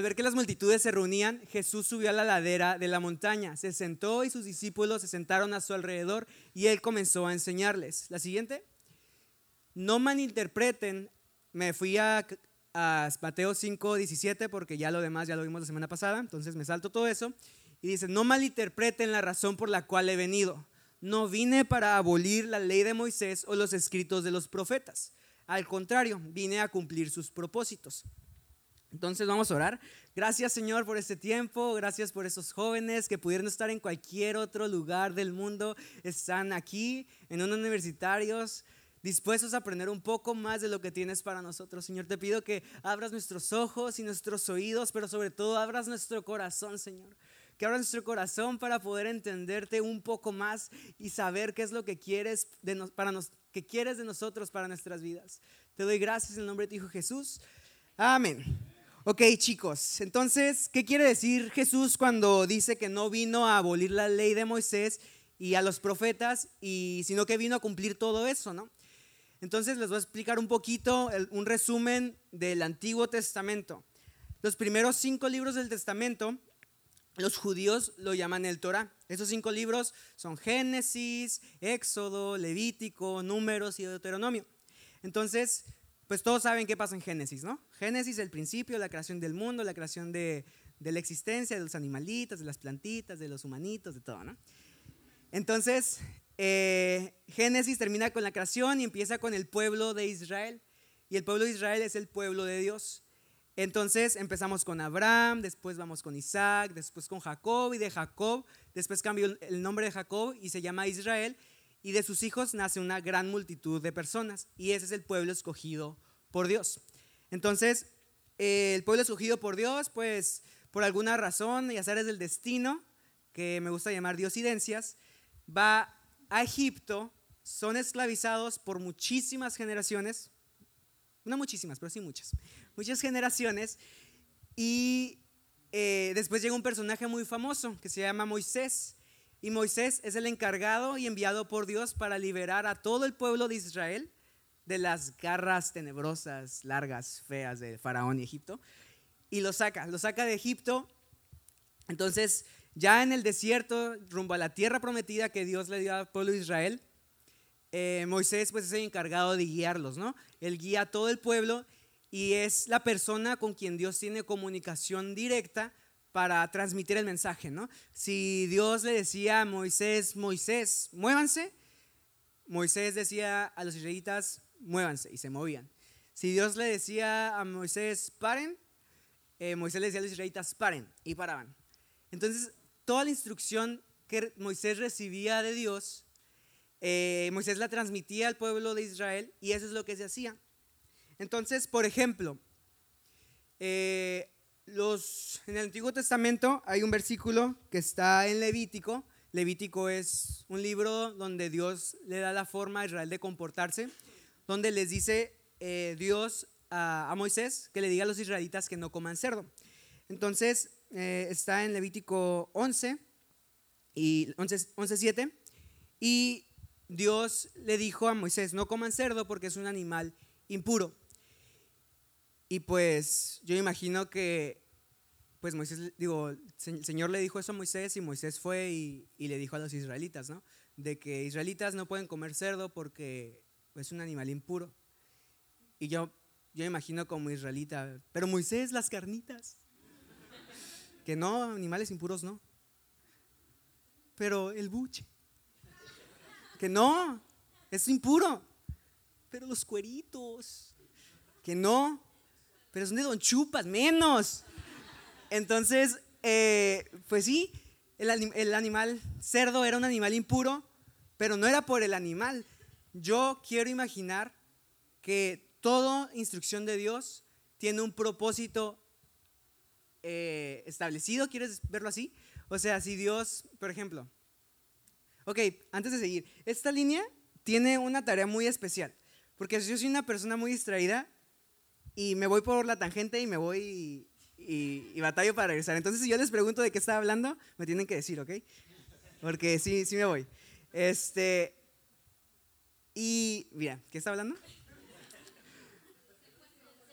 al ver que las multitudes se reunían, Jesús subió a la ladera de la montaña, se sentó y sus discípulos se sentaron a su alrededor y él comenzó a enseñarles. La siguiente. No malinterpreten, me fui a, a Mateo 5, 17 porque ya lo demás ya lo vimos la semana pasada, entonces me salto todo eso. Y dice, no malinterpreten la razón por la cual he venido. No vine para abolir la ley de Moisés o los escritos de los profetas. Al contrario, vine a cumplir sus propósitos. Entonces vamos a orar. Gracias Señor por este tiempo, gracias por esos jóvenes que pudieron estar en cualquier otro lugar del mundo, están aquí en unos universitarios dispuestos a aprender un poco más de lo que tienes para nosotros. Señor, te pido que abras nuestros ojos y nuestros oídos, pero sobre todo abras nuestro corazón, Señor. Que abras nuestro corazón para poder entenderte un poco más y saber qué es lo que quieres de, para nos, que quieres de nosotros para nuestras vidas. Te doy gracias en el nombre de tu Hijo Jesús. Amén. Ok, chicos, entonces, ¿qué quiere decir Jesús cuando dice que no vino a abolir la ley de Moisés y a los profetas, y, sino que vino a cumplir todo eso, ¿no? Entonces les voy a explicar un poquito, un resumen del Antiguo Testamento. Los primeros cinco libros del Testamento, los judíos lo llaman el Torah. Esos cinco libros son Génesis, Éxodo, Levítico, Números y Deuteronomio. Entonces, pues todos saben qué pasa en Génesis, ¿no? Génesis, el principio, la creación del mundo, la creación de, la existencia, de los animalitos, de las plantitas, de los humanitos, de todo, ¿no? Entonces, eh, Génesis termina con la creación y empieza con el pueblo de Israel. Y el pueblo de Israel es el pueblo de Dios. Entonces empezamos con Abraham, después vamos con Isaac, después con Jacob y de Jacob, después cambió el nombre de Jacob y se llama Israel y de sus hijos nace una gran multitud de personas y ese es el pueblo escogido por Dios. Entonces, el pueblo escogido por Dios, pues por alguna razón y azares del destino, que me gusta llamar diosidencias, va a Egipto, son esclavizados por muchísimas generaciones, no muchísimas, pero sí muchas, muchas generaciones, y eh, después llega un personaje muy famoso que se llama Moisés, y Moisés es el encargado y enviado por Dios para liberar a todo el pueblo de Israel de las garras tenebrosas, largas, feas de Faraón y Egipto. Y lo saca, lo saca de Egipto. Entonces, ya en el desierto, rumbo a la tierra prometida que Dios le dio al pueblo de Israel, eh, Moisés pues es el encargado de guiarlos, ¿no? Él guía a todo el pueblo y es la persona con quien Dios tiene comunicación directa para transmitir el mensaje, ¿no? Si Dios le decía a Moisés, Moisés, muévanse, Moisés decía a los israelitas, muévanse, y se movían. Si Dios le decía a Moisés, paren, eh, Moisés le decía a los israelitas, paren, y paraban. Entonces, toda la instrucción que Moisés recibía de Dios, eh, Moisés la transmitía al pueblo de Israel, y eso es lo que se hacía. Entonces, por ejemplo, eh, los, en el Antiguo Testamento hay un versículo que está en Levítico. Levítico es un libro donde Dios le da la forma a Israel de comportarse, donde les dice eh, Dios a, Moisés que le diga a los israelitas que no coman cerdo. Entonces eh, está en Levítico 11 y 11.7 y Dios le dijo a Moisés, no coman cerdo porque es un animal impuro. Y pues yo imagino que, pues Moisés, digo, el Señor le dijo eso a Moisés y Moisés fue y, le dijo a los israelitas, ¿no? De que israelitas no pueden comer cerdo porque es un animal impuro. Y yo, yo imagino como israelita, pero Moisés, las carnitas. Que no, animales impuros no. Pero el buche. Que no, es impuro. Pero los cueritos. Que no, pero son de Don Chupas, menos. Entonces, eh, pues sí, el, animal cerdo era un animal impuro, pero no era por el animal. Yo quiero imaginar que toda instrucción de Dios tiene un propósito eh, establecido, ¿quieres verlo así? O sea, si Dios, por ejemplo, ok, antes de seguir, esta línea tiene una tarea muy especial, porque yo soy una persona muy distraída, y me voy por la tangente y me voy y, y, batallo para regresar. Entonces, si yo les pregunto de qué estaba hablando, me tienen que decir, ¿ok? Porque sí, sí me voy. Este, y mira, ¿qué está hablando?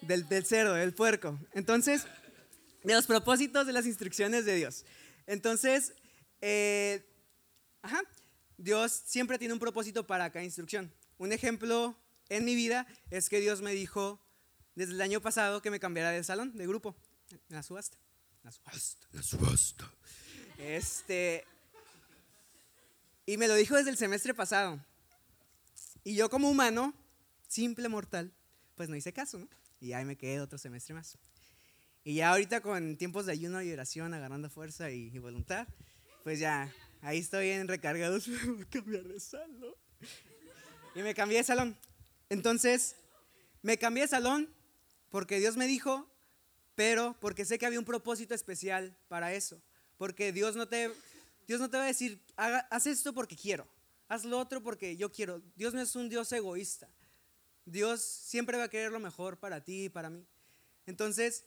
Del, del cerdo, del puerco. Entonces, de los propósitos de las instrucciones de Dios. Entonces, eh, ajá, Dios siempre tiene un propósito para cada instrucción. Un ejemplo en mi vida es que Dios me dijo desde el año pasado que me cambiara de salón, de grupo, en la subasta. La subasta, la subasta. Este, y me lo dijo desde el semestre pasado. Y yo como humano, simple mortal, pues no hice caso, ¿no? Y ahí me quedé otro semestre más. Y ya ahorita con tiempos de ayuno y oración, agarrando fuerza y, voluntad, pues ya, ahí estoy en recargados. A cambiar de salón. Y me cambié de salón. Entonces, me cambié de salón porque Dios me dijo, pero porque sé que había un propósito especial para eso. Porque Dios no te, Dios no te va a decir, haz esto porque quiero, haz lo otro porque yo quiero. Dios no es un Dios egoísta. Dios siempre va a querer lo mejor para ti y para mí. Entonces,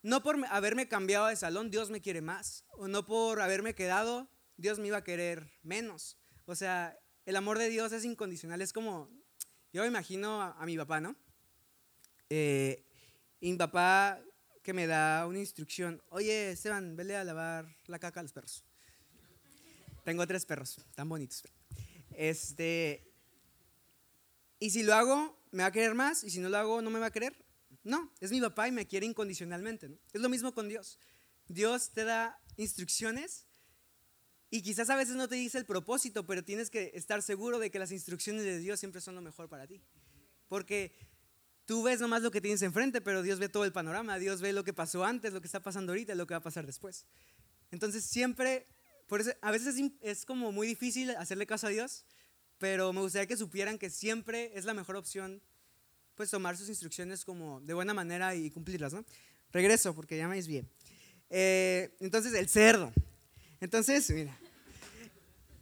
no por haberme cambiado de salón, Dios me quiere más. O no por haberme quedado, Dios me iba a querer menos. O sea, el amor de Dios es incondicional. Es como, yo me imagino a, mi papá, ¿no? Eh, y mi papá que me da una instrucción, oye, Esteban, vele a lavar la caca a los perros. Tengo tres perros, tan bonitos. Este, y si lo hago, me va a querer más, y si no lo hago, no me va a querer. No, es mi papá y me quiere incondicionalmente. Es lo mismo con Dios. Dios te da instrucciones y quizás a veces no te dice el propósito, pero tienes que estar seguro de que las instrucciones de Dios siempre son lo mejor para ti. Porque tú ves nomás lo que tienes enfrente, pero Dios ve todo el panorama. Dios ve lo que pasó antes, lo que está pasando ahorita lo que va a pasar después. Entonces siempre, a veces es, es como muy difícil hacerle caso a Dios, pero me gustaría que supieran que siempre es la mejor opción, pues tomar sus instrucciones como de buena manera y cumplirlas, ¿no? Regreso, porque ya me bien. Eh, entonces, el cerdo. Entonces, mira,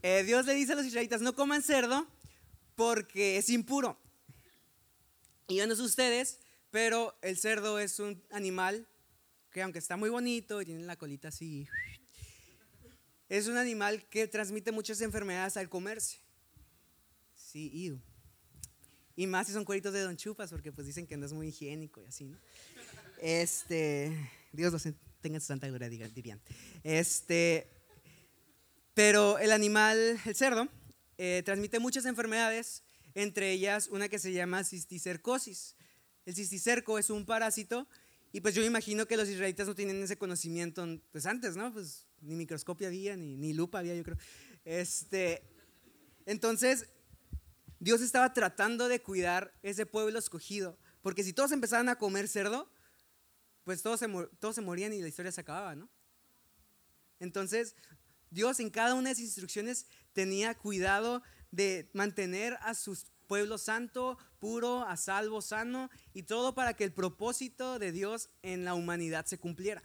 eh, Dios le dice a los israelitas, no coman cerdo porque es impuro. Y yo no sé ustedes, pero el cerdo es un animal que aunque está muy bonito y tiene la colita así, es un animal que transmite muchas enfermedades al comerse. Sí, y, y más si son cueritos de Don Chupas, porque pues dicen que no es muy higiénico y así, ¿no? Este, Dios los tenga en su santa gloria, dirían. Este, pero el animal, el cerdo, eh, transmite muchas enfermedades, entre ellas una que se llama cisticercosis. El cisticerco es un parásito y pues yo imagino que los israelitas no tienen ese conocimiento pues antes, ¿no? Pues ni microscopio había, ni, ni lupa había, yo creo. Este, entonces, Dios estaba tratando de cuidar ese pueblo escogido, porque si todos empezaban a comer cerdo, pues todos se, todos se morían y la historia se acababa, ¿no? Entonces, Dios en cada una de sus instrucciones tenía cuidado de mantener a su pueblo santo, puro, a salvo, sano, y todo para que el propósito de Dios en la humanidad se cumpliera.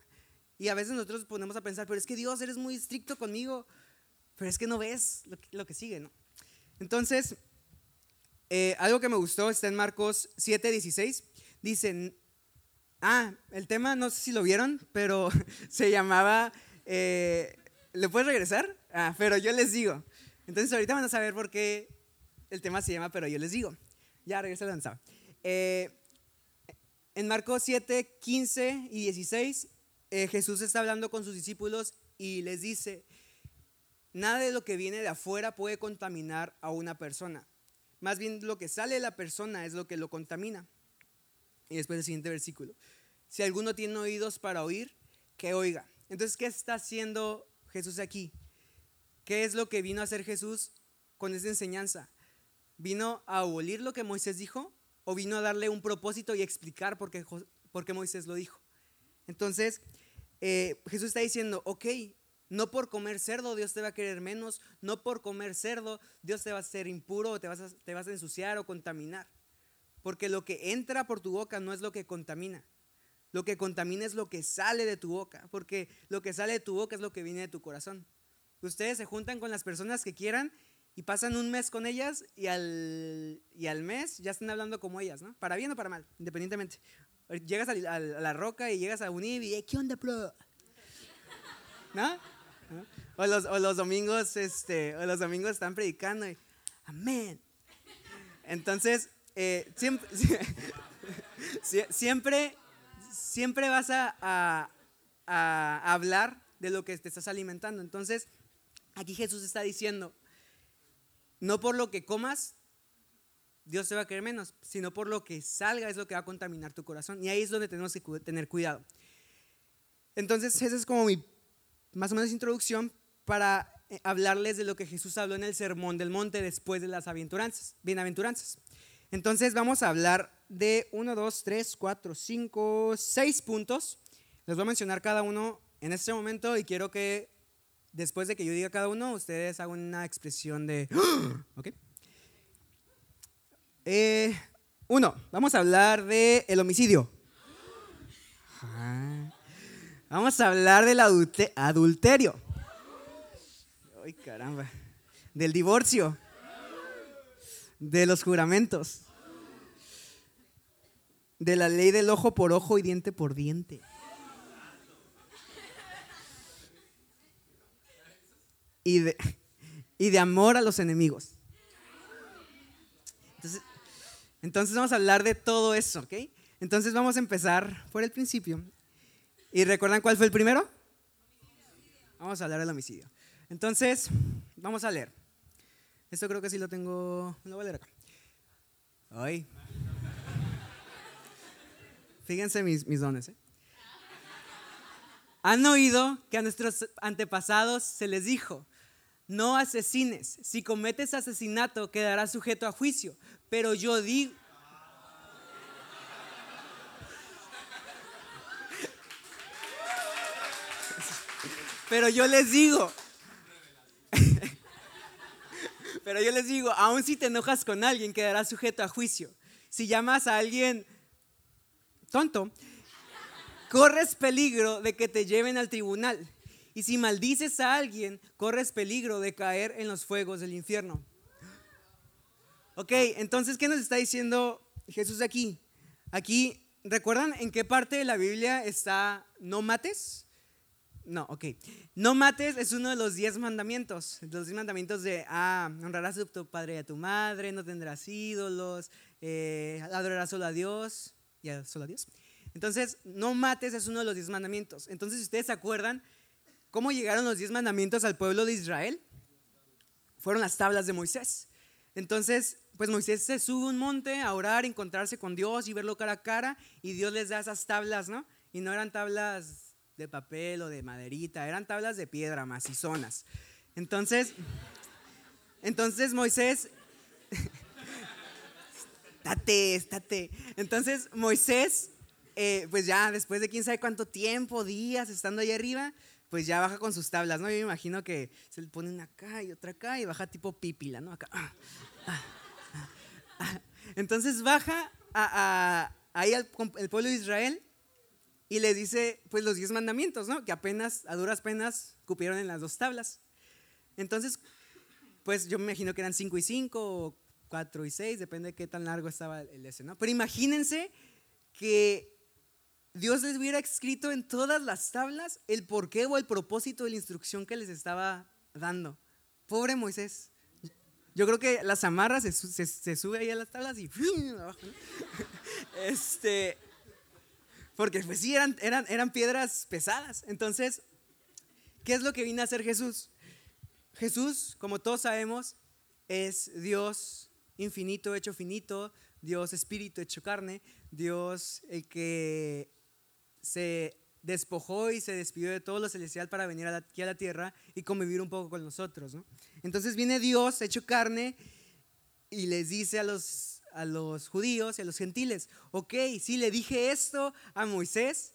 Y a veces nosotros ponemos a pensar, pero es que Dios, eres muy estricto conmigo, pero es que no ves lo que, sigue, ¿no? Entonces, eh, algo que me gustó está en Marcos 7:16. Dicen, ah, el tema, no sé si lo vieron, pero se llamaba, eh, ¿le puedes regresar? Ah, pero yo les digo. Entonces ahorita van a saber por qué el tema se llama Pero yo les digo. Ya regresa lanzado. Eh, en Marcos 7, 15 y 16, Jesús está hablando con sus discípulos y les dice, nada de lo que viene de afuera puede contaminar a una persona más bien lo que sale de la persona es lo que lo contamina. Y después el siguiente versículo. Si alguno tiene oídos para oír, que oiga. Entonces, ¿qué está haciendo Jesús aquí? ¿Qué es lo que vino a hacer Jesús con esa enseñanza? ¿Vino a abolir lo que Moisés dijo o vino a darle un propósito y explicar por qué, por qué Moisés lo dijo? Entonces, eh, Jesús está diciendo, ok, no por comer cerdo Dios te va a querer menos. No por comer cerdo Dios te va a hacer impuro o te vas a, te vas a ensuciar o contaminar. Porque lo que entra por tu boca no es lo que contamina. Lo que contamina es lo que sale de tu boca. Porque lo que sale de tu boca es lo que viene de tu corazón. Ustedes se juntan con las personas que quieran y pasan un mes con ellas y al, y al mes ya están hablando como ellas, ¿no? Para bien o para mal, independientemente. Llegas a, la roca y llegas a unir y, ¿qué onda, bro? ¿No? O los, o los domingos, este, o los domingos están predicando y, amén. Entonces, eh, siempre, siempre, siempre vas a, a hablar de lo que te estás alimentando. Entonces, aquí Jesús está diciendo, no por lo que comas, Dios te va a querer menos, sino por lo que salga es lo que va a contaminar tu corazón. Y ahí es donde tenemos que tener cuidado. Entonces, esa es como mi más o menos introducción para eh, hablarles de lo que Jesús habló en el Sermón del Monte después de las bienaventuranzas. Entonces, vamos a hablar de 1, 2, 3, 4, 5, 6 puntos. Les voy a mencionar cada uno en este momento y quiero que después de que yo diga cada uno, ustedes hagan una expresión de... ¿Ok? Eh, uno, vamos a hablar del el homicidio. Ah. Vamos a hablar del adulterio. Ay, caramba. Del divorcio. De los juramentos. De la ley del ojo por ojo y diente por diente. Y de, y de amor a los enemigos. Entonces, entonces vamos a hablar de todo eso, ¿ok? Entonces vamos a empezar por el principio. ¿Y recuerdan cuál fue el primero? Vamos a hablar del homicidio. Entonces, vamos a leer. Esto creo que sí lo tengo. Lo voy a leer acá. Ay. Fíjense mis, mis dones. ¿eh? Han oído que a nuestros antepasados se les dijo, no asesines, si cometes asesinato quedarás sujeto a juicio, pero yo digo... Pero yo les digo, pero yo les digo, aun si te enojas con alguien, quedarás sujeto a juicio. Si llamas a alguien tonto, corres peligro de que te lleven al tribunal. Y si maldices a alguien, corres peligro de caer en los fuegos del infierno. Ok, entonces, ¿qué nos está diciendo Jesús aquí? Aquí, ¿recuerdan en qué parte de la Biblia está no mates? No, ok. No mates es uno de los diez mandamientos. Los diez mandamientos de, ah, honrarás a tu padre y a tu madre, no tendrás ídolos, eh, adorarás solo a Dios y a solo a Dios. Entonces, no mates es uno de los diez mandamientos. Entonces, si ustedes se acuerdan, ¿cómo llegaron los diez mandamientos al pueblo de Israel? Fueron las tablas de Moisés. Entonces, pues Moisés se sube a un monte a orar, encontrarse con Dios y verlo cara a cara, y Dios les da esas tablas, ¿no? Y no eran tablas de papel o de maderita, eran tablas de piedra macizonas. Entonces, entonces Moisés, estate, estate. Entonces Moisés, eh, pues ya después de quién sabe cuánto tiempo, días estando ahí arriba, pues ya baja con sus tablas, ¿no? Yo me imagino que se le pone una acá y otra acá y baja tipo pípila, ¿no? Acá. Ah, ah. Entonces baja ahí al el pueblo de Israel y le dice pues los diez mandamientos, ¿no? Que apenas, a duras penas, cupieron en las dos tablas. Entonces, pues yo me imagino que eran cinco y cinco, o cuatro y seis, depende de qué tan largo estaba el ese, ¿no? Pero imagínense que Dios les hubiera escrito en todas las tablas el porqué o el propósito de la instrucción que les estaba dando. Pobre Moisés. Yo creo que las amarras se, se, sube ahí a las tablas y este, porque pues sí, eran, eran, eran piedras pesadas. Entonces, ¿qué es lo que vino a hacer Jesús? Jesús, como todos sabemos, es Dios infinito hecho finito, Dios espíritu hecho carne, Dios el que se despojó y se despidió de todo lo celestial para venir aquí a la tierra y convivir un poco con nosotros. Entonces viene Dios hecho carne y les dice a los, a los judíos y a los gentiles, ok, sí le dije esto a Moisés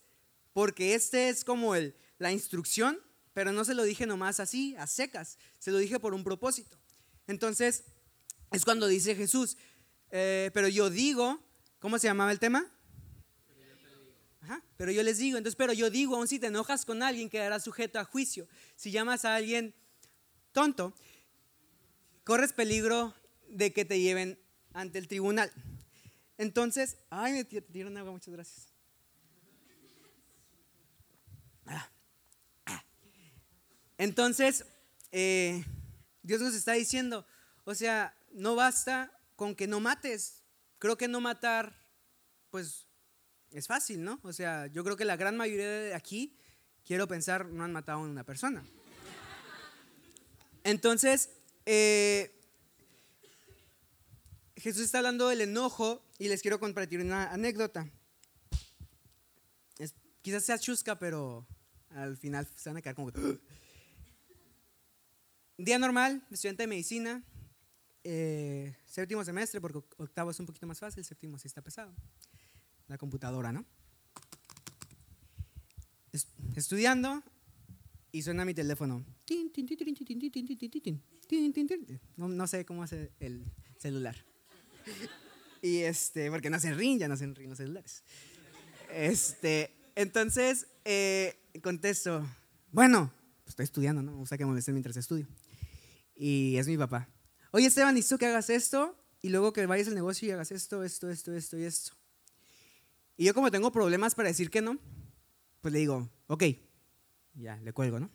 porque este es como el, la instrucción, pero no se lo dije nomás así, a secas, se lo dije por un propósito. Entonces es cuando dice Jesús, eh, pero yo digo, ¿cómo se llamaba el tema? Pero yo les digo, entonces, pero yo digo, aun si te enojas con alguien, quedarás sujeto a juicio. Si llamas a alguien tonto, corres peligro de que te lleven ante el tribunal. Entonces, ay, me dieron agua, muchas gracias. Ah, ah. Entonces, eh, Dios nos está diciendo, o sea, no basta con que no mates. Creo que no matar, pues es fácil, ¿no? O sea, yo creo que la gran mayoría de aquí quiero pensar, no han matado a una persona. Entonces, eh, Jesús está hablando del enojo y les quiero compartir una anécdota. quizás sea chusca, pero al final se van a quedar como... Día normal, estudiante de medicina, eh, séptimo semestre, porque octavo es un poquito más fácil, séptimo sí está pesado. La computadora, ¿no? Estudiando y suena mi teléfono. No, sé cómo hace el celular. Y este, porque no hacen ring, ya no hacen ring los celulares. Este, entonces, eh, contesto, bueno, pues estoy estudiando, ¿no? Me gusta que molesten mientras estudio. Y es mi papá. Oye, Esteban, necesito que hagas esto y luego que vayas al negocio y hagas esto, esto, esto, esto y esto. Y yo como tengo problemas para decir que no, pues le digo, ok, ya, le cuelgo, ¿no?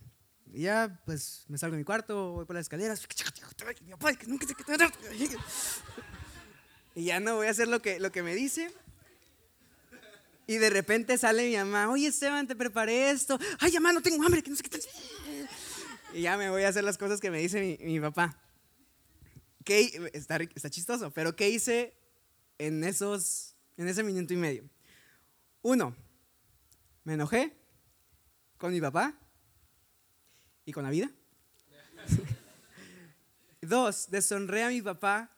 Y ya, pues me salgo de mi cuarto, voy por las escaleras. Y ya no voy a hacer lo que, lo que me dice. Y de repente sale mi mamá, oye Esteban, te preparé esto. Ay, mamá, no tengo hambre, que no sé qué Y ya me voy a hacer las cosas que me dice mi, papá. ¿Qué, está, está chistoso, pero ¿qué hice en, esos, en ese minuto y medio? Uno, me enojé con mi papá y con la vida. Dos, deshonré a mi papá,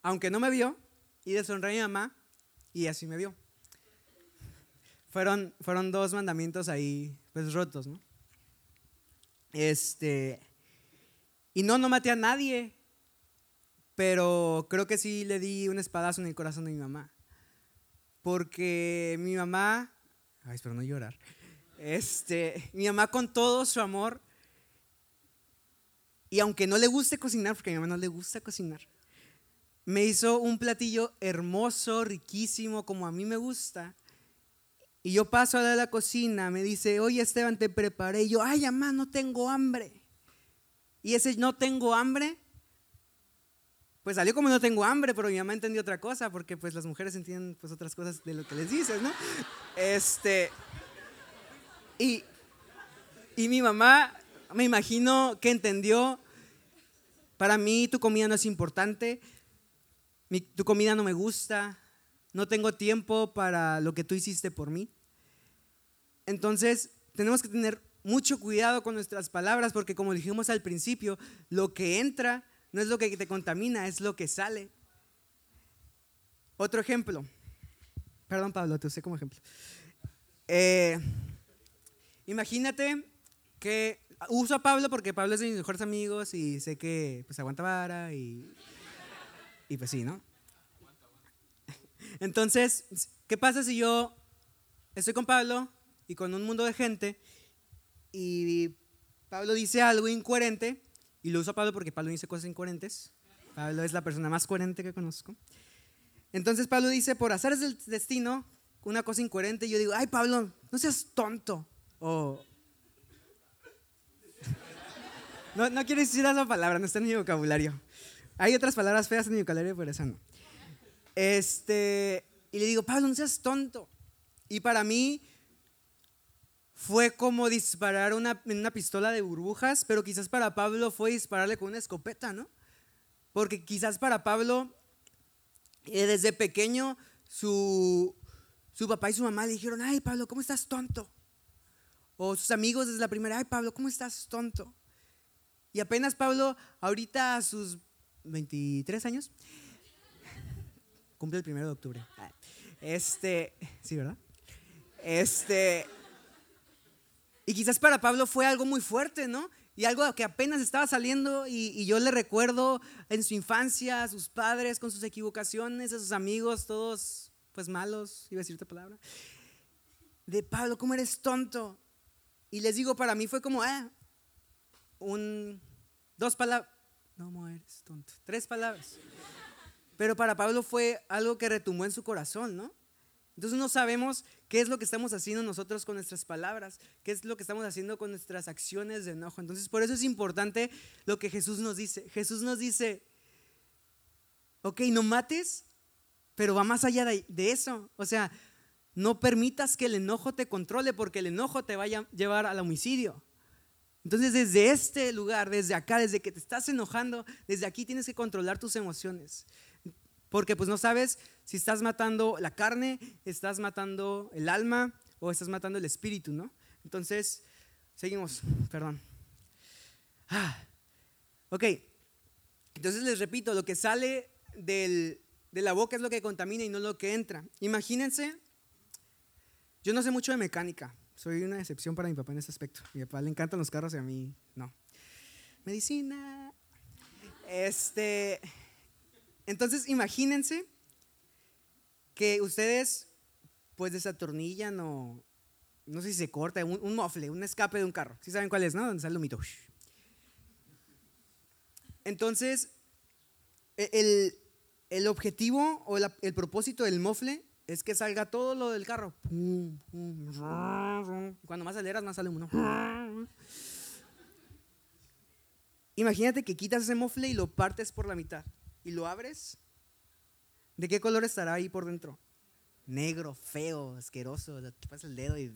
aunque no me vio, y deshonré a mi mamá, y así me vio. Fueron, fueron dos mandamientos ahí, pues rotos, ¿no? Este, y no, no maté a nadie, pero creo que sí le di un espadazo en el corazón de mi mamá. Porque mi mamá, ay, espero no llorar, este, mi mamá con todo su amor, y aunque no le guste cocinar, porque a mi mamá no le gusta cocinar, me hizo un platillo hermoso, riquísimo, como a mí me gusta. Y yo paso a la cocina, me dice, oye Esteban, te preparé. Y yo, ay, mamá, no tengo hambre. Y ese no tengo hambre, pues salió como no tengo hambre, pero mi mamá entendió otra cosa, porque pues las mujeres entienden pues otras cosas de lo que les dices, ¿no? Este, y, y mi mamá, me imagino que entendió, para mí tu comida no es importante, tu comida no me gusta, no tengo tiempo para lo que tú hiciste por mí. Entonces, tenemos que tener mucho cuidado con nuestras palabras porque como dijimos al principio, lo que entra no es lo que te contamina, es lo que sale. Otro ejemplo. Perdón, Pablo, te usé como ejemplo. Eh, imagínate que uso a Pablo porque Pablo es de mis mejores amigos y sé que pues aguanta vara y y pues sí, ¿no? Entonces, ¿qué pasa si yo estoy con Pablo y con un mundo de gente y Pablo dice algo incoherente y lo uso a Pablo porque Pablo dice cosas incoherentes? Pablo es la persona más coherente que conozco. Entonces Pablo dice, por es del destino, una cosa incoherente, y yo digo, ay Pablo, no seas tonto. O... No, no quiero decir esa palabra, no está en mi vocabulario. Hay otras palabras feas en mi vocabulario, pero esa no. Este, y le digo, Pablo, no seas tonto. Y para mí fue como disparar una, una pistola de burbujas, pero quizás para Pablo fue dispararle con una escopeta, ¿no? Porque quizás para Pablo, eh, desde pequeño, su, su papá y su mamá le dijeron, ay Pablo, ¿cómo estás tonto? O sus amigos desde la primera, ay Pablo, ¿cómo estás tonto? Y apenas Pablo, ahorita a sus 23 años. Cumple el primero de octubre. Este, sí, ¿verdad? Este, y quizás para Pablo fue algo muy fuerte, ¿no? Y algo que apenas estaba saliendo y, yo le recuerdo en su infancia a sus padres con sus equivocaciones, a sus amigos, todos pues malos, iba a decirte palabra. De Pablo, ¿cómo eres tonto? Y les digo, para mí fue como, ah, un, dos palabras, no eres tonto. Tres palabras. Pero para Pablo fue algo que retumbó en su corazón, ¿no? Entonces no sabemos qué es lo que estamos haciendo nosotros con nuestras palabras, qué es lo que estamos haciendo con nuestras acciones de enojo. Entonces por eso es importante lo que Jesús nos dice. Jesús nos dice, ok, no mates, pero va más allá de, eso. O sea, no permitas que el enojo te controle porque el enojo te vaya a llevar al homicidio. Entonces desde este lugar, desde acá, desde que te estás enojando, desde aquí tienes que controlar tus emociones. Porque pues no sabes si estás matando la carne, estás matando el alma o estás matando el espíritu, ¿no? Entonces, seguimos, perdón. Ah, ok, entonces les repito, lo que sale de la boca es lo que contamina y no lo que entra. Imagínense, yo no sé mucho de mecánica, soy una excepción para mi papá en ese aspecto. Mi papá le encantan los carros y a mí no. Medicina. Este, entonces imagínense que ustedes pues desatornillan o no sé si se corta, un, un mofle, un escape de un carro. ¿Sí saben cuál es, no? Donde sale el humito. Entonces, e, el, objetivo o el propósito del mofle es que salga todo lo del carro. Cuando más aceleras, más sale uno. Imagínate que quitas ese mofle y lo partes por la mitad y lo abres. ¿De qué color estará ahí por dentro? Negro, feo, asqueroso. Te pasas el dedo y.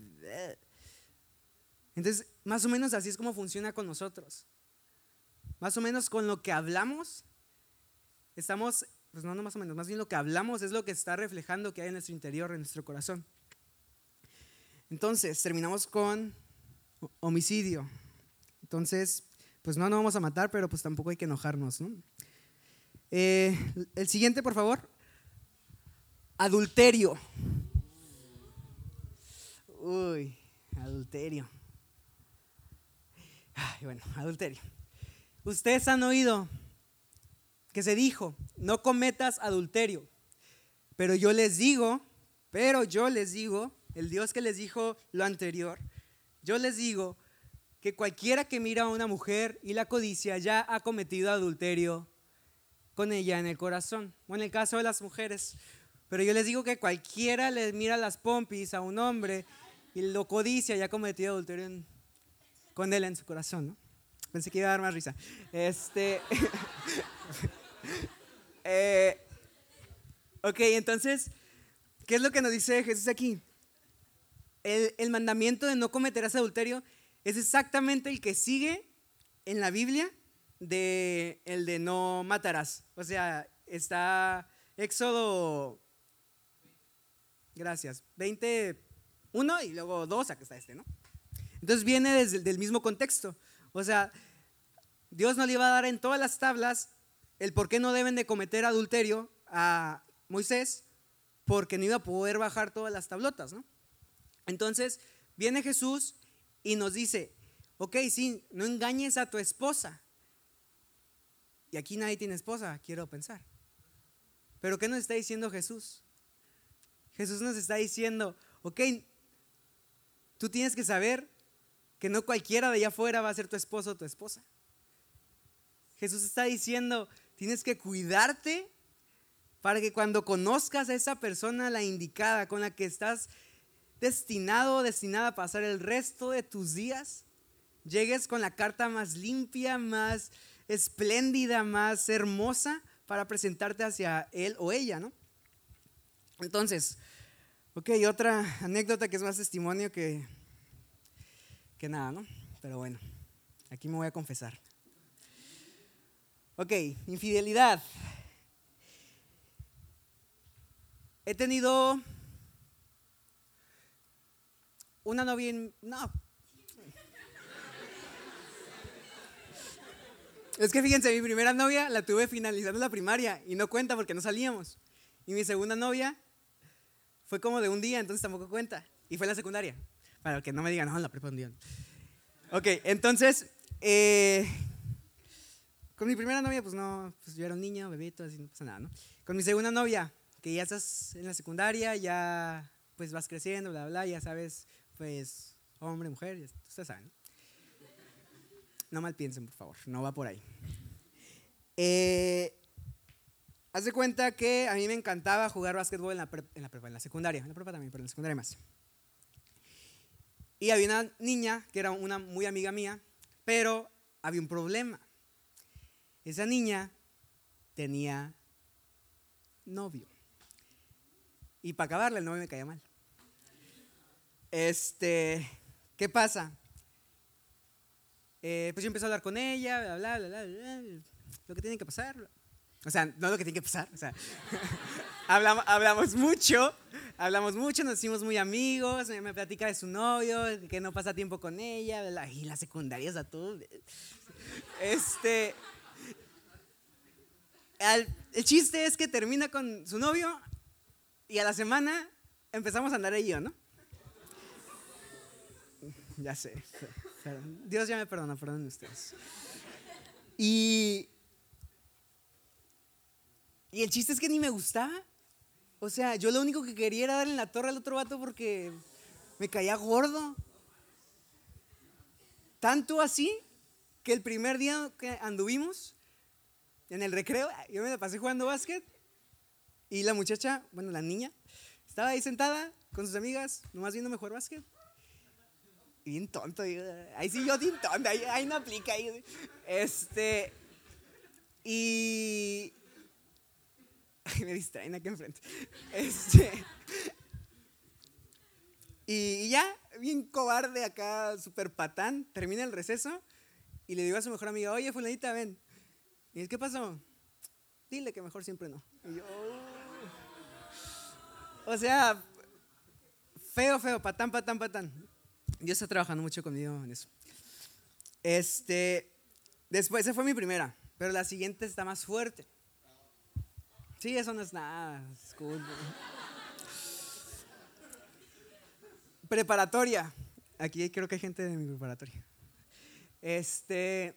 Entonces, más o menos así es como funciona con nosotros. Más o menos con lo que hablamos, estamos, pues no, no más o menos, más bien lo que hablamos es lo que está reflejando que hay en nuestro interior, en nuestro corazón. Entonces, terminamos con homicidio. Entonces, pues no, no vamos a matar, pero pues tampoco hay que enojarnos. ¿no? Eh, el siguiente, por favor. Adulterio. Uy, adulterio. Ay, bueno, adulterio. Ustedes han oído que se dijo, no cometas adulterio. Pero yo les digo, pero yo les digo, el Dios que les dijo lo anterior, yo les digo que cualquiera que mira a una mujer y la codicia ya ha cometido adulterio con ella en el corazón, o en el caso de las mujeres. Pero yo les digo que cualquiera le mira las pompis a un hombre y lo codicia ya ha cometido adulterio con él en su corazón. ¿no? Pensé que iba a dar más risa. Este. Eh, ok, entonces, ¿qué es lo que nos dice Jesús aquí? El, el mandamiento de no cometerás adulterio es exactamente el que sigue en la Biblia de el de no matarás. O sea, está Éxodo, gracias, 21 y luego 2, acá está este, ¿no? Entonces viene desde el mismo contexto. O sea, Dios no le iba a dar en todas las tablas el por qué no deben de cometer adulterio a Moisés, porque no iba a poder bajar todas las tablotas, ¿no? Entonces, viene Jesús y nos dice, ok, sí, no engañes a tu esposa. Y aquí nadie tiene esposa, quiero pensar. Pero ¿qué nos está diciendo Jesús? Jesús nos está diciendo, ok, tú tienes que saber que no cualquiera de allá afuera va a ser tu esposo o tu esposa. Jesús está diciendo, tienes que cuidarte para que cuando conozcas a esa persona, la indicada, con la que estás destinado o destinada a pasar el resto de tus días, llegues con la carta más limpia, más espléndida, más hermosa para presentarte hacia él o ella, ¿no? Entonces, ok, otra anécdota que es más testimonio que que nada, ¿no? Pero bueno, aquí me voy a confesar. Ok, infidelidad. He tenido una novia. No. Es que fíjense, mi primera novia la tuve finalizando la primaria y no cuenta porque no salíamos. Y mi segunda novia fue como de un día, entonces tampoco cuenta. Y fue la secundaria. Para que no me digan, no, la prepa Ok, entonces, eh, con mi primera novia, pues no, pues yo era un niño, bebito, así no pasa nada, ¿no? Con mi segunda novia, que ya estás en la secundaria, ya pues vas creciendo, bla, bla, ya sabes, pues hombre, mujer, ustedes saben. No mal piensen, por favor, no va por ahí. Eh, haz de cuenta que a mí me encantaba jugar básquetbol en la, en la prepa, en la secundaria, en la prepa también, pero en la secundaria más. Y había una niña que era una muy amiga mía, pero había un problema. Esa niña tenía novio. Y para acabarle, el novio me caía mal. Este, ¿qué pasa? Eh, pues yo empecé a hablar con ella, bla, bla, bla, bla, bla, lo que tiene que pasar. O sea, no lo que tiene que pasar, o sea, hablamos, hablamos mucho, hablamos mucho, nos hicimos muy amigos, me, me platica de su novio, que no pasa tiempo con ella, bla, y la secundaria, sea, todo. Este, el chiste es que termina con su novio y a la semana empezamos a andar ella y yo, ¿no? Ya sé. Dios ya me perdona, perdonen ustedes. Y, y el chiste es que ni me gustaba. O sea, yo lo único que quería era darle en la torre al otro vato porque me caía gordo. Tanto así que el primer día que anduvimos en el recreo, yo me la pasé jugando básquet y la muchacha, bueno, la niña, estaba ahí sentada con sus amigas, nomás viéndome jugar básquet. Bien tonto, digo, ahí sí yo bien tonto, ahí, ahí no aplica. Este, y Ay, me distraen aquí enfrente. Este, y, ya, bien cobarde acá, super patán, termina el receso y le digo a su mejor amiga, oye, fulanita, ven. Y él, ¿qué pasó? Dile que mejor siempre no. Y yo, "Oh". o sea, feo, feo, patán, patán, patán. Dios está trabajando mucho conmigo en eso. Este, después, esa fue mi primera, pero la siguiente está más fuerte. Sí, eso no es nada. es. Preparatoria. Aquí creo que hay gente de mi preparatoria. Este,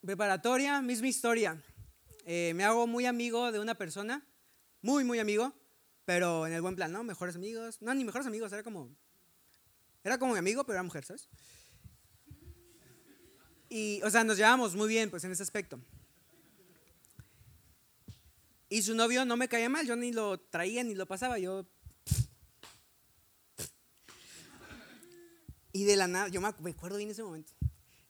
preparatoria, misma historia. Eh, me hago muy amigo de una persona, muy, muy amigo, pero en el buen plan, ¿no? Mejores amigos. No, ni mejores amigos, era como. Era como mi amigo, pero era mujer, ¿sabes? Y, o sea, nos llevábamos muy bien, pues, en ese aspecto. Y su novio no me caía mal, yo ni lo traía ni lo pasaba, yo... Y de la nada, yo me acu- me acuerdo bien ese momento.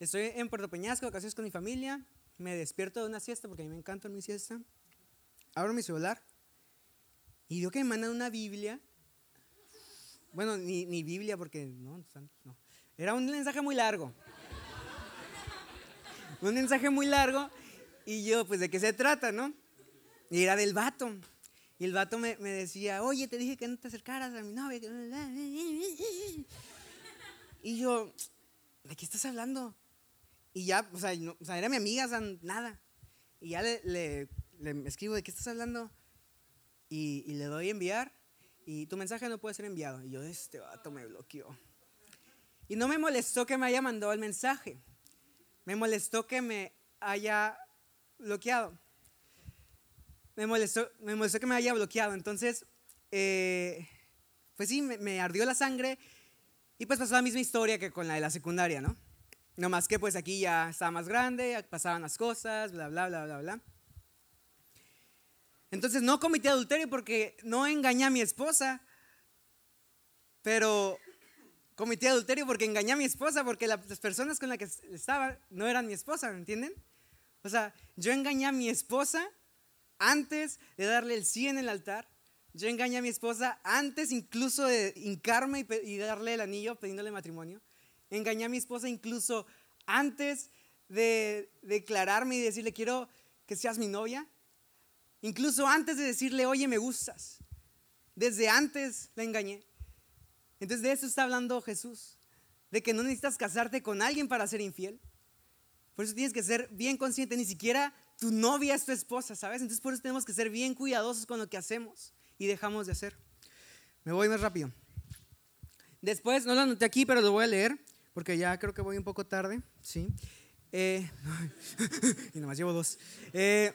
Estoy en Puerto Peñasco, vacaciones con mi familia, me despierto de una siesta, porque a mí me encanta mi siesta. Abro mi celular y veo que me mandan una Biblia. Bueno, ni, ni Biblia, porque no, no. Era un mensaje muy largo. Un mensaje muy largo y yo, pues, ¿de qué se trata, no? Y era del vato. Y el vato me, me decía, oye, te dije que no te acercaras a mi novia. que-". Y yo, ¿de qué estás hablando? Y ya, o sea, no- o sea, era mi amiga, nada. Y ya le, le- escribo, ¿de qué estás hablando? Y, y le doy enviar. Y tu mensaje no puede ser enviado. Y yo, este vato me bloqueó. Y no me molestó que me haya mandado el mensaje. Me molestó que me haya bloqueado me molestó, me molestó que me haya bloqueado. Entonces, eh, pues sí, me, me ardió la sangre y pues pasó la misma historia que con la de la secundaria, ¿no? No más que pues aquí ya estaba más grande, pasaban las cosas, bla, bla, bla, bla, bla. Entonces no cometí adulterio porque no engañé a mi esposa, pero cometí adulterio porque engañé a mi esposa, porque la- las personas con las que estaba no eran mi esposa, ¿me entienden? O sea, yo engañé a mi esposa antes de darle el sí en el altar. Yo engañé a mi esposa antes incluso de hincarme y darle el anillo pidiéndole matrimonio. Engañé a mi esposa incluso antes de declararme y decirle quiero que seas mi novia. Incluso antes de decirle, oye, me gustas. Desde antes la engañé. Entonces de eso está hablando Jesús. De que no necesitas casarte con alguien para ser infiel. Por eso tienes que ser bien consciente, ni siquiera tu novia es tu esposa, ¿sabes? Entonces por eso tenemos que ser bien cuidadosos con lo que hacemos y dejamos de hacer. Me voy más rápido. Después, no lo anoté aquí, pero lo voy a leer, porque ya creo que voy un poco tarde, ¿sí? Eh, y nomás llevo dos. Eh,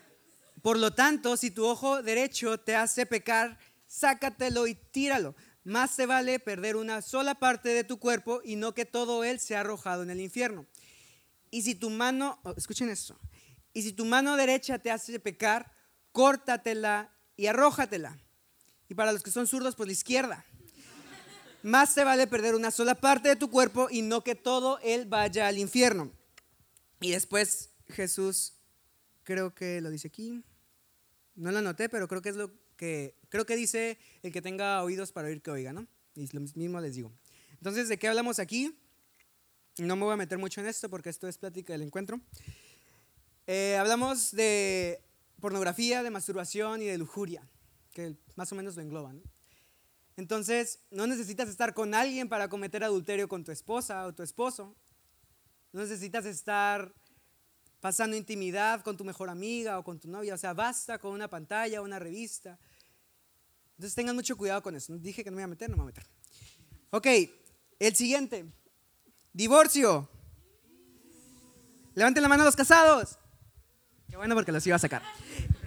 por lo tanto, si tu ojo derecho te hace pecar, sácatelo y tíralo. Más te vale perder una sola parte de tu cuerpo y no que todo él sea arrojado en el infierno. Y si tu mano, oh, escuchen esto, y si tu mano derecha te hace pecar, córtatela y arrójatela. Y para los que son zurdos, pues la izquierda. Más te vale perder una sola parte de tu cuerpo y no que todo él vaya al infierno. Y después Jesús, creo que lo dice aquí, no lo anoté, pero creo que es lo que, creo que dice el que tenga oídos para oír que oiga, ¿no? Y lo mismo les digo. Entonces, ¿de qué hablamos aquí? No me voy a meter mucho en esto porque esto es plática del encuentro. Eh, hablamos de pornografía, de masturbación y de lujuria, que más o menos lo engloban. Entonces, no necesitas estar con alguien para cometer adulterio con tu esposa o tu esposo. No necesitas estar pasando intimidad con tu mejor amiga o con tu novia. O sea, basta con una pantalla, una revista. Entonces tengan mucho cuidado con eso. Dije que no me iba a meter, no me voy a meter. Ok, el siguiente. Divorcio. Levanten la mano a los casados. Qué bueno porque los iba a sacar.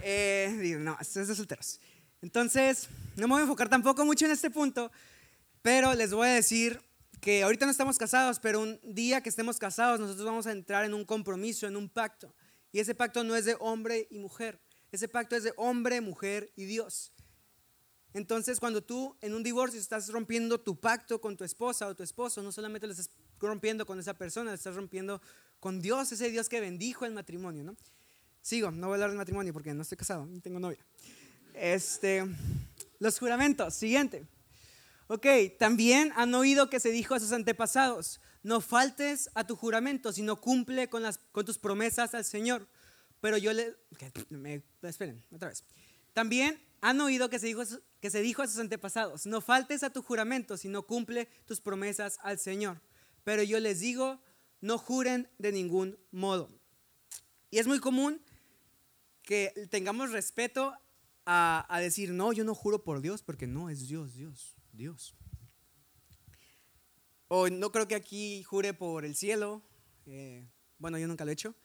Eh, no, es de solteros. Entonces, no me voy a enfocar tampoco mucho en este punto, pero les voy a decir que ahorita no estamos casados, pero un día que estemos casados nosotros vamos a entrar en un compromiso, en un pacto. Y ese pacto no es de hombre y mujer, ese pacto es de hombre, mujer y Dios. Entonces, cuando tú en un divorcio estás rompiendo tu pacto con tu esposa o tu esposo, no solamente lo estás rompiendo con esa persona, lo estás rompiendo con Dios, ese Dios que bendijo el matrimonio, ¿no? Sigo, no voy a hablar del matrimonio porque no estoy casado, no tengo novia. Este, los juramentos, siguiente. Ok, también han oído que se dijo a sus antepasados, no faltes a tu juramento, sino cumple con, las, con tus promesas al Señor. Pero yo le... esperen, otra vez. También han oído que se, dijo, que se dijo a sus antepasados, no faltes a tu juramento, sino cumple tus promesas al Señor. Pero yo les digo, no juren de ningún modo. Y es muy común que tengamos respeto a, decir, no, yo no juro por Dios, porque no, es Dios, Dios, Dios. O no creo que aquí jure por el cielo. Eh, bueno, yo nunca lo he hecho.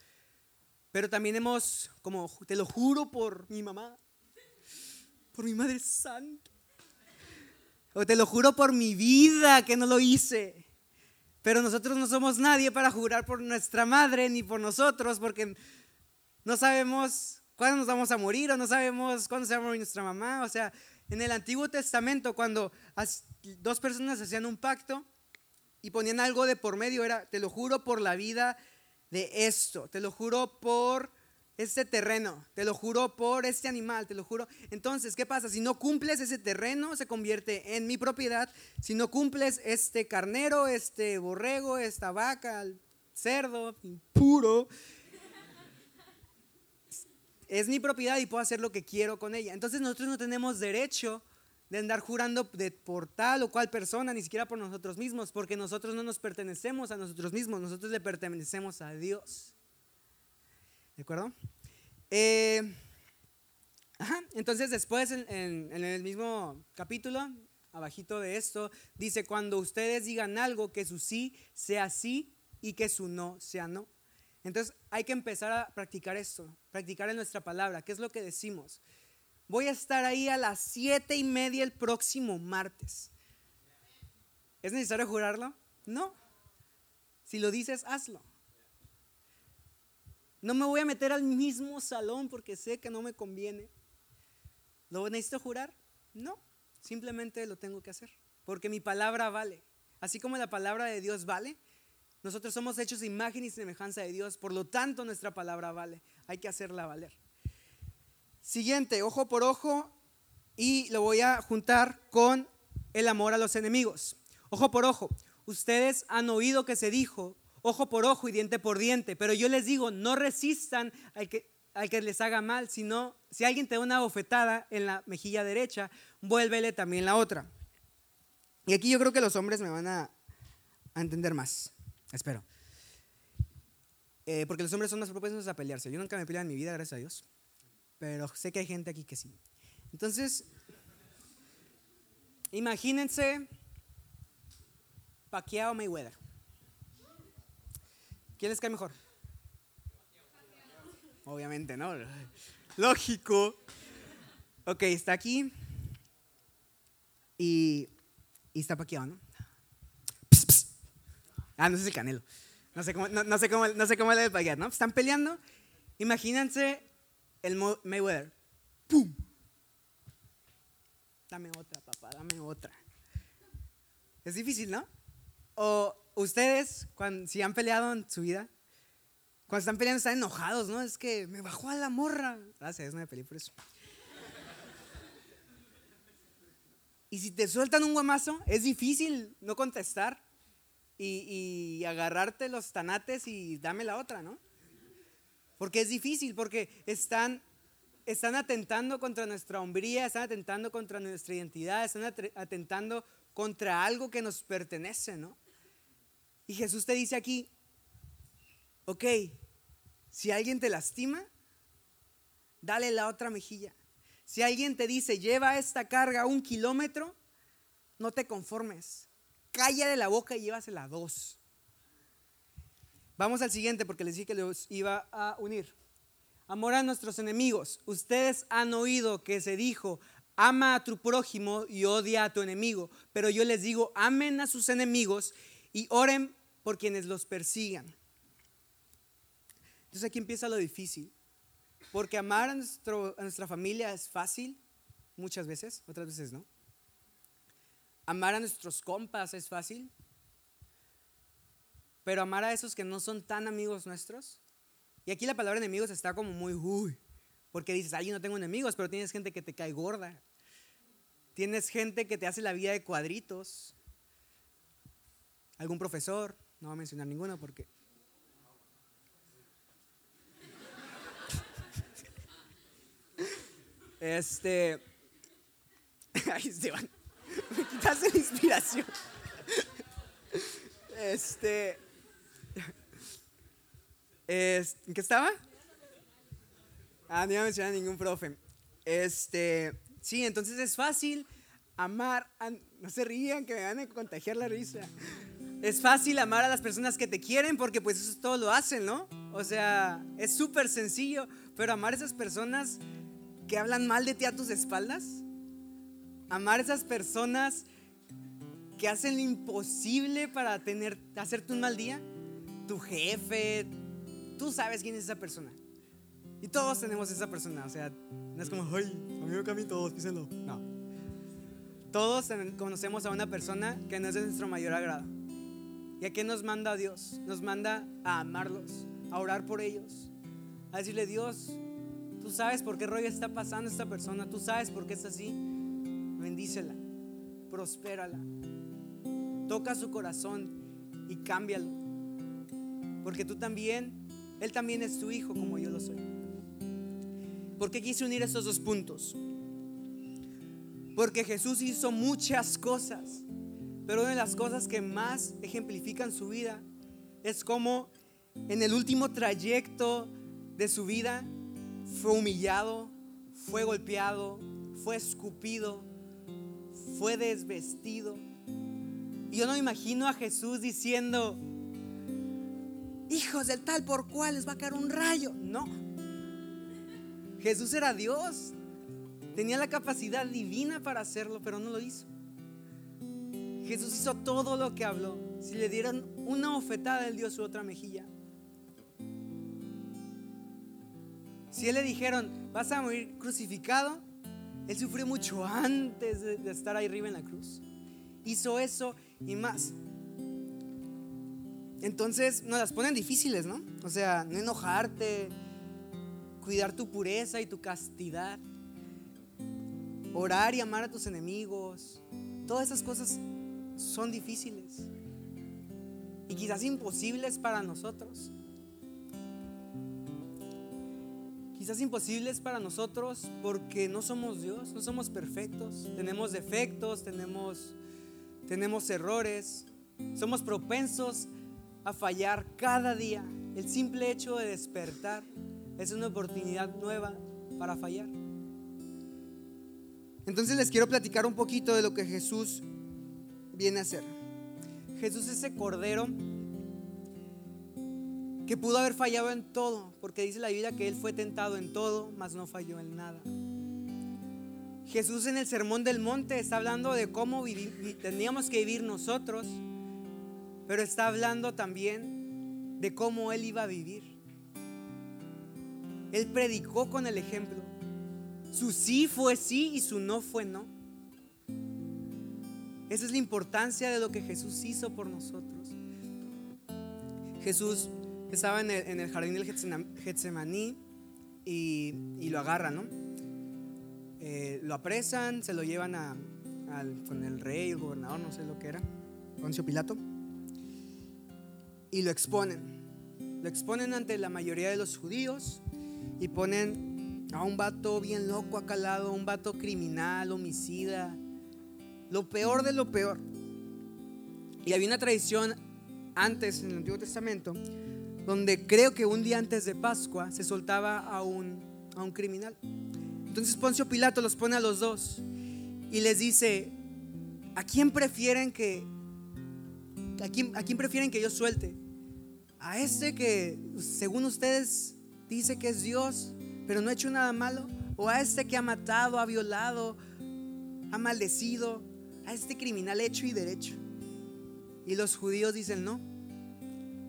Pero también hemos, como, te lo juro por mi mamá, por mi Madre Santa. O te lo juro por mi vida que no lo hice. Pero nosotros no somos nadie para jurar por nuestra madre ni por nosotros, porque no sabemos cuándo nos vamos a morir o no sabemos cuándo se va a morir nuestra mamá. O sea, en el Antiguo Testamento, cuando dos personas hacían un pacto y ponían algo de por medio, era, te lo juro por la vida de esto, te lo juro por este terreno, te lo juro por este animal, te lo juro. Entonces, ¿qué pasa? Si no cumples ese terreno, se convierte en mi propiedad. Si no cumples este carnero, este borrego, esta vaca, cerdo, puro, es mi propiedad y puedo hacer lo que quiero con ella. Entonces nosotros no tenemos derecho de andar jurando por tal o cual persona, ni siquiera por nosotros mismos, porque nosotros no nos pertenecemos a nosotros mismos, nosotros le pertenecemos a Dios. ¿De acuerdo? Eh, entonces después en, en el mismo capítulo, abajito de esto, dice, cuando ustedes digan algo, que su sí sea sí y que su no sea no. Entonces hay que empezar a practicar esto, practicar en nuestra palabra. ¿Qué es lo que decimos? Voy a estar ahí a las siete y media el próximo martes. ¿Es necesario jurarlo? No. Si lo dices, hazlo. No me voy a meter al mismo salón porque sé que no me conviene. ¿Lo necesito jurar? No. Simplemente lo tengo que hacer. Porque mi palabra vale. Así como la palabra de Dios vale, nosotros somos hechos de imagen y semejanza de Dios, por lo tanto nuestra palabra vale. Hay que hacerla valer. Siguiente, ojo por ojo, y lo voy a juntar con el amor a los enemigos. Ojo por ojo. Ustedes han oído que se dijo, ojo por ojo y diente por diente, pero yo les digo, no resistan al que, les haga mal, sino si alguien te da una bofetada en la mejilla derecha, vuélvele también la otra. Y aquí yo creo que los hombres me van a entender más. Espero. Eh, porque los hombres son más propensos a pelearse. Yo nunca me peleado en mi vida, gracias a Dios. Pero sé que hay gente aquí que sí. Entonces, imagínense Pacquiao Mayweather. ¿Quién les cae mejor? Obviamente, ¿no? Lógico. Ok, está aquí. Y, y está Pacquiao, ¿no? Ah, no sé si Canelo. No sé cómo, no, sé cómo, no sé cómo le ¿no? Están peleando. Imagínense el Mayweather. ¡Pum! Dame otra, papá, dame otra. Es difícil, ¿no? O ustedes, cuando, si han peleado en su vida, cuando están peleando están enojados, ¿no? Es que me bajó a la morra. Gracias, no me peleé por eso. Y si te sueltan un guamazo, es difícil no contestar y, agarrarte los tanates y dame la otra, ¿no? Porque es difícil, porque están, están atentando contra nuestra hombría, están atentando contra nuestra identidad, están atentando contra algo que nos pertenece, ¿no? Y Jesús te dice aquí, ok, si alguien te lastima, dale la otra mejilla. Si alguien te dice, lleva esta carga un kilómetro, no te conformes. Calla la boca y llévasela dos. Vamos al siguiente porque les dije que los iba a unir. Amor a nuestros enemigos. Ustedes han oído que se dijo, ama a tu prójimo y odia a tu enemigo. Pero yo les digo, amen a sus enemigos y oren por quienes los persigan. Entonces aquí empieza lo difícil. Porque amar a nuestra familia es fácil, muchas veces, otras veces no. Amar a nuestros compas es fácil, pero amar a esos que no son tan amigos nuestros. Y aquí la palabra enemigos está como muy, uy, porque dices, ay, yo no tengo enemigos, pero tienes gente que te cae gorda. Tienes gente que te hace la vida de cuadritos. Algún profesor, no voy a mencionar ninguno porque... Este... Ay, Esteban, me quitaste la inspiración. Este... ¿En qué estaba? Ah, no iba a mencionar ningún profe. Este, sí, entonces es fácil amar, no se rían que me van a contagiar la risa. Es fácil amar a las personas que te quieren porque pues eso todo lo hacen, ¿no? O sea, es súper sencillo, pero amar a esas personas que hablan mal de ti a tus espaldas, amar a esas personas que hacen lo imposible para tener, hacerte un mal día, tu jefe, Tú sabes quién es esa persona. Y todos tenemos esa persona. O sea, no es como, ay, amigo mí todos, písenlo. No. Todos conocemos a una persona que no es de nuestro mayor agrado. ¿Y a qué nos manda Dios? Nos manda a amarlos, a orar por ellos, a decirle, Dios, tú sabes por qué rollo está pasando esta persona, tú sabes por qué es así. Bendícela, prospérala, toca su corazón y cámbialo. Porque tú también él también es tu hijo como yo lo soy. ¿Por qué quise unir estos dos puntos? Porque Jesús hizo muchas cosas, pero una de las cosas que más ejemplifican su vida es como en el último trayecto de su vida fue humillado, fue golpeado, fue escupido, fue desvestido. Y yo no imagino a Jesús diciendo, hijos del tal por cual les va a caer un rayo. No. Jesús era Dios. Tenía la capacidad divina para hacerlo, pero no lo hizo. Jesús hizo todo lo que habló. Si le dieron una ofetada, él dio su otra mejilla. Si él le dijeron, vas a morir crucificado, él sufrió mucho antes de, estar ahí arriba en la cruz. Hizo eso y más. Entonces nos las ponen difíciles, ¿no? O sea, no enojarte, cuidar tu pureza y tu castidad, orar y amar a tus enemigos. Todas esas cosas son difíciles y quizás imposibles para nosotros. Quizás imposibles para nosotros porque no somos Dios, no somos perfectos, tenemos defectos, tenemos, tenemos errores, somos propensos a fallar cada día. El simple hecho de despertar es una oportunidad nueva para fallar. Entonces les quiero platicar un poquito de lo que Jesús viene a hacer. Jesús es ese cordero que pudo haber fallado en todo, porque dice la Biblia que Él fue tentado en todo, mas no falló en nada. Jesús en el Sermón del Monte está hablando de cómo teníamos que vivir nosotros pero está hablando también de cómo él iba a vivir. Él predicó con el ejemplo. Su sí fue sí y su no fue no. Esa es la importancia de lo que Jesús hizo por nosotros. Jesús estaba en el, jardín del Getsemaní y, lo agarran, ¿no? Eh, lo apresan, se lo llevan a, con el rey, el gobernador, no sé lo que era, Poncio Pilato, y lo exponen. Lo exponen ante la mayoría de los judíos y ponen a un vato bien loco acá al lado, un vato criminal, homicida, lo peor de lo peor. Y había una tradición antes en el Antiguo Testamento donde creo que un día antes de Pascua se soltaba a un, a un criminal. Entonces Poncio Pilato los pone a los dos y les dice, ¿a quién prefieren que, a quién, a quién prefieren que yo suelte? ¿A este que según ustedes dice que es Dios, pero no ha hecho nada malo? ¿O a este que ha matado, ha violado, ha maldecido, a este criminal hecho y derecho? Y los judíos dicen, no,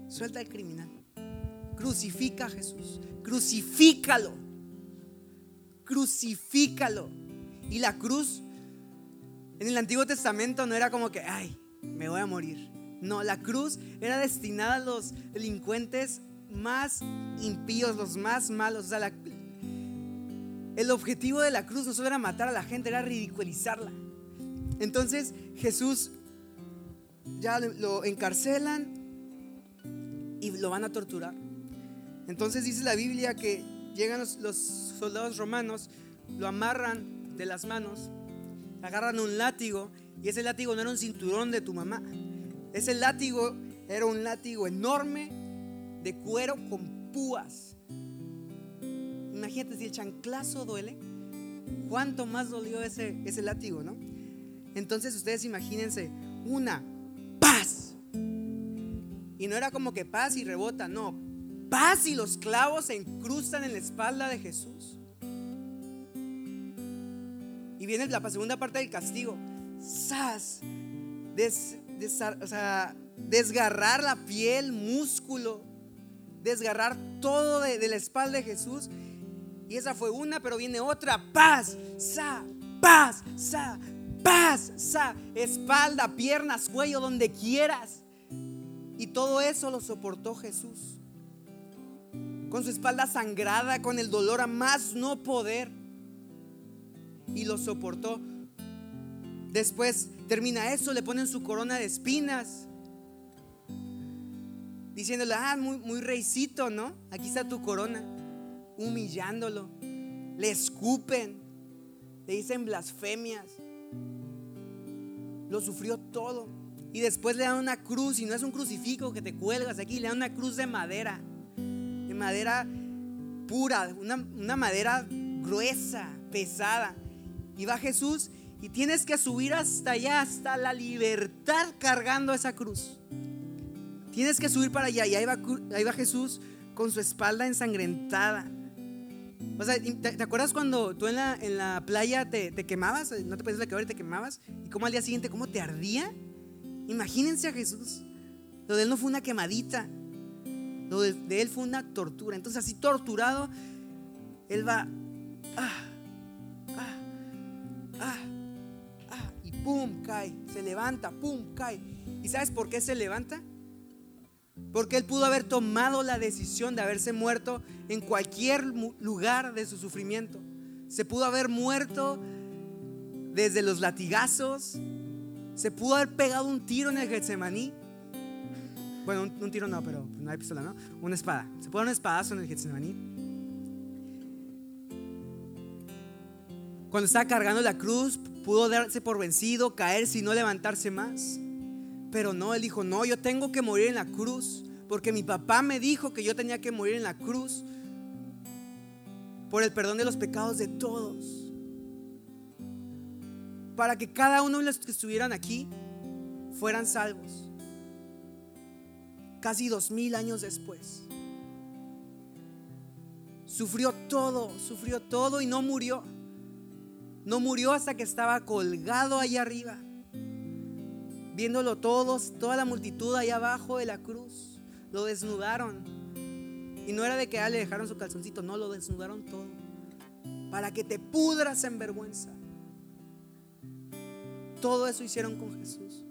suelta al criminal. Crucifica a Jesús. Crucifícalo. Crucifícalo. Y la cruz en el Antiguo Testamento no era como que, ay, me voy a morir. No, la cruz era destinada a los delincuentes más impíos, los más malos. O sea, el objetivo de la cruz no solo era matar a la gente, era ridiculizarla. Entonces Jesús ya lo encarcelan y lo van a torturar. Entonces dice la Biblia que llegan los, soldados romanos, lo amarran de las manos, agarran un látigo y ese látigo no era un cinturón de tu mamá. Ese látigo era un látigo enorme de cuero con púas. Imagínate si el chanclazo duele, cuánto más dolió ese, ese látigo, ¿no? Entonces ustedes imagínense una paz. Y no era como que paz y rebota, no, paz y los clavos se incrustan en la espalda de Jesús. Y viene la segunda parte del castigo. Sas, desgarrar la piel, músculo, desgarrar todo de, la espalda de Jesús. Y esa fue una, pero viene otra. Paz, sa, paz, sa, paz, sa. Espalda, piernas, cuello, donde quieras. Y todo eso lo soportó Jesús con su espalda sangrada, con el dolor a más no poder. Y lo soportó. Después termina eso, le ponen su corona de espinas. Diciéndole, ah, muy, muy reycito, ¿no? Aquí está tu corona. Humillándolo. Le escupen. Le dicen blasfemias. Lo sufrió todo. Y después le dan una cruz, y no es un crucifijo que te cuelgas aquí, le dan una cruz de madera madera pura, una, madera gruesa, pesada. Y va Jesús y tienes que subir hasta allá, hasta la libertad cargando esa cruz. Tienes que subir para allá y ahí va, Jesús con su espalda ensangrentada. O sea, ¿te, acuerdas cuando tú en la, en la playa te, quemabas? ¿No te puedes quemar y te quemabas? ¿Y cómo al día siguiente, cómo te ardía? Imagínense a Jesús. Lo de él no fue una quemadita, lo de, él fue una tortura. Entonces así torturado, él va, ah, ah, ah, ah, y pum, cae, se levanta, pum, cae. ¿Y sabes por qué se levanta? Porque él pudo haber tomado la decisión de haberse muerto en cualquier lugar de su sufrimiento. Se pudo haber muerto desde los latigazos. Se pudo haber pegado un tiro en el Getsemaní. Bueno, un, tiro no, pero no hay pistola, ¿no? Una espada. Se pone un espadazo en el Getsemaní. Cuando estaba cargando la cruz, pudo darse por vencido, caerse y no levantarse más. Pero no, él dijo, no, yo tengo que morir en la cruz, porque mi papá me dijo que yo tenía que morir en la cruz por el perdón de los pecados de todos. Para que cada uno de los que estuvieran aquí fueran salvos casi dos mil años después. Sufrió todo, sufrió todo y no murió. No murió hasta que estaba colgado allá arriba, viéndolo todos, toda la multitud allá abajo de la cruz. Lo desnudaron. Y no era de que ah, le dejaron su calzoncito, no, lo desnudaron todo. Para que te pudras en vergüenza. Todo eso hicieron con Jesús.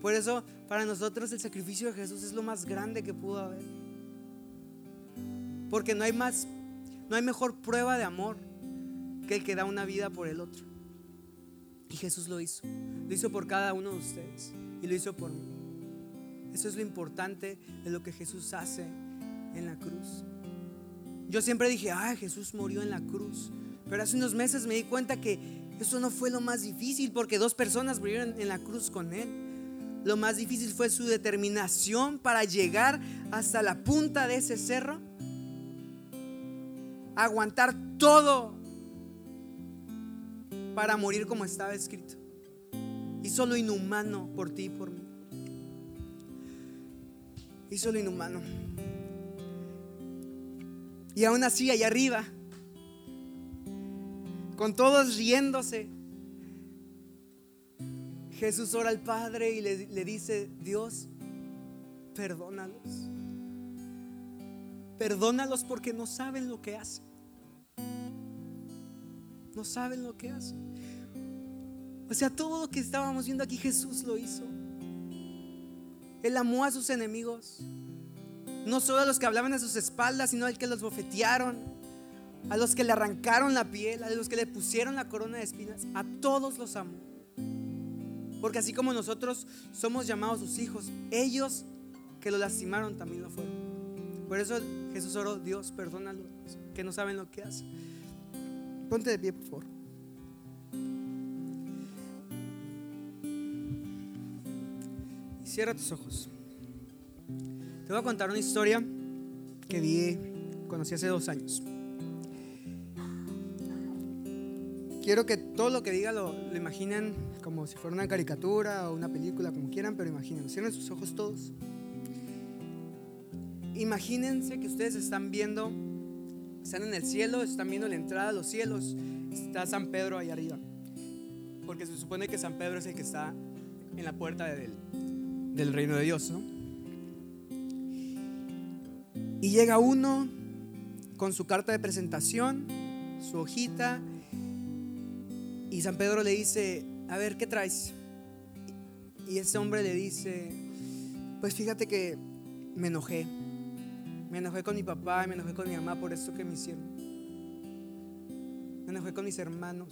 Por eso para nosotros el sacrificio de Jesús es lo más grande que pudo haber. Porque no hay más, no hay mejor prueba de amor que el que da una vida por el otro. Y Jesús lo hizo. Lo hizo por cada uno de ustedes. Y lo hizo por mí. Eso es lo importante de lo que Jesús hace en la cruz. Yo siempre dije, ay, Jesús murió en la cruz. Pero hace unos meses me di cuenta que eso no fue lo más difícil porque dos personas murieron en la cruz con Él. Lo más difícil fue su determinación para llegar hasta la punta de ese cerro. Aguantar todo para morir como estaba escrito. Hizo lo inhumano por ti y por mí. Hizo lo inhumano. Y aún así, allá arriba, con todos riéndose, Jesús ora al Padre y le, le dice, Dios, perdónalos. Perdónalos porque no saben lo que hacen. No saben lo que hacen. O sea, todo lo que estábamos viendo aquí Jesús lo hizo. Él amó a sus enemigos. No solo a los que hablaban a sus espaldas, sino a los que los bofetearon, a los que le arrancaron la piel, a los que le pusieron la corona de espinas. A todos los amó. Porque así como nosotros somos llamados sus hijos, ellos que lo lastimaron también lo fueron. Por eso Jesús oró, Dios, perdónalos, que no saben lo que hacen. Ponte de pie, por favor. Cierra tus ojos. Te voy a contar una historia que vi, conocí hace dos años. Quiero que todo lo que diga lo, lo imaginen como si fuera una caricatura o una película, como quieran, pero imaginen. Cierren sus ojos todos. Imagínense que ustedes están viendo, están en el cielo, están viendo la entrada a los cielos. Está San Pedro ahí arriba. Porque se supone que San Pedro es el que está en la puerta del, del reino de Dios, ¿no? Y llega uno con su carta de presentación, su hojita, y San Pedro le dice, a ver, ¿qué traes? Y ese hombre le dice, pues fíjate que me enojé, me enojé con mi papá, me enojé con mi mamá por esto que me hicieron. Me enojé con mis hermanos,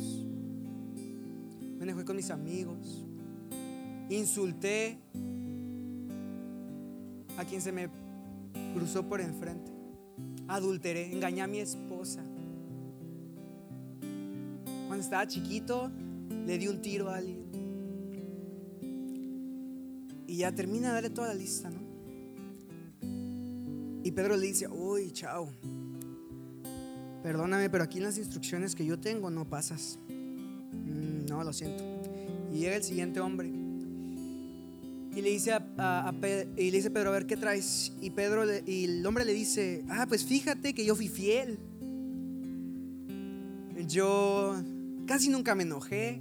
me enojé con mis amigos, insulté a quien se me cruzó por enfrente. Adulteré, engañé a mi esposa. Estaba chiquito, le di un tiro a alguien. Y ya termina de darle toda la lista, ¿no? Y Pedro le dice, uy, chao. Perdóname, pero aquí en las instrucciones que yo tengo no pasas. Mm, no, lo siento. Y llega el siguiente hombre. Y le dice a, y le dice Pedro, a ver, ¿qué traes? Y, Pedro y el hombre le dice, ah, pues fíjate que yo fui fiel. Yo casi nunca me enojé.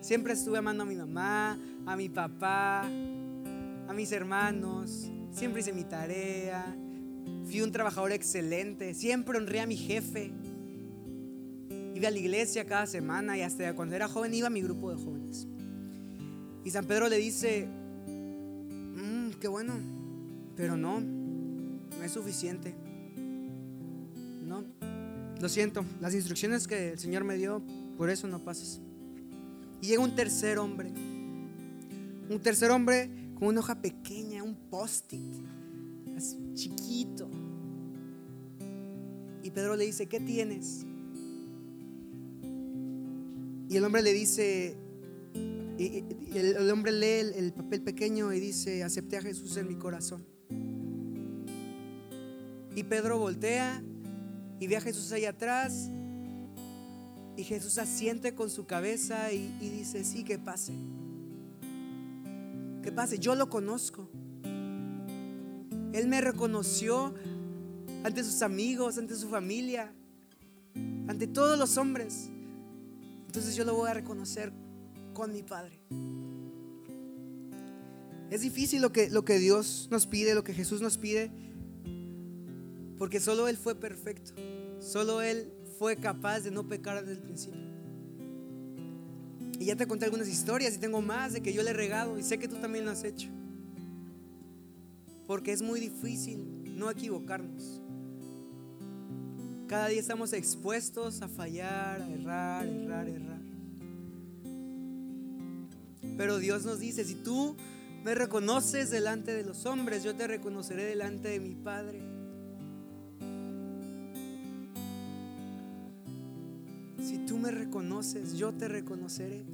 Siempre estuve amando a mi mamá, a mi papá, a mis hermanos. Siempre hice mi tarea. Fui un trabajador excelente. Siempre honré a mi jefe. Iba a la iglesia cada semana y hasta cuando era joven iba a mi grupo de jóvenes. Y San Pedro le dice, mmm, qué bueno, pero no, no es suficiente. No, lo siento, las instrucciones que el Señor me dio, por eso no pasas. Y llega un tercer hombre, un tercer hombre con una hoja pequeña, un post-it, chiquito. Y Pedro le dice, ¿qué tienes? Y el hombre le dice, y el, hombre lee el, papel pequeño y dice, acepté a Jesús en mi corazón. Y Pedro voltea y ve a Jesús ahí atrás. Y Jesús asiente con su cabeza y, y dice, sí, que pase. Que pase, yo lo conozco. Él me reconoció ante sus amigos, ante su familia, ante todos los hombres. Entonces yo lo voy a reconocer con mi Padre. Es difícil lo que, lo que Dios nos pide, lo que Jesús nos pide, porque solo Él fue perfecto, solo Él fue capaz de no pecar desde el principio. Y ya te conté algunas historias y tengo más de que yo le he regado y sé que tú también lo has hecho. Porque es muy difícil no equivocarnos. Cada día estamos expuestos a fallar, a errar, errar, errar. Pero Dios nos dice, si tú me reconoces delante de los hombres, yo te reconoceré delante de mi Padre. Si tú me reconoces, yo te reconoceré.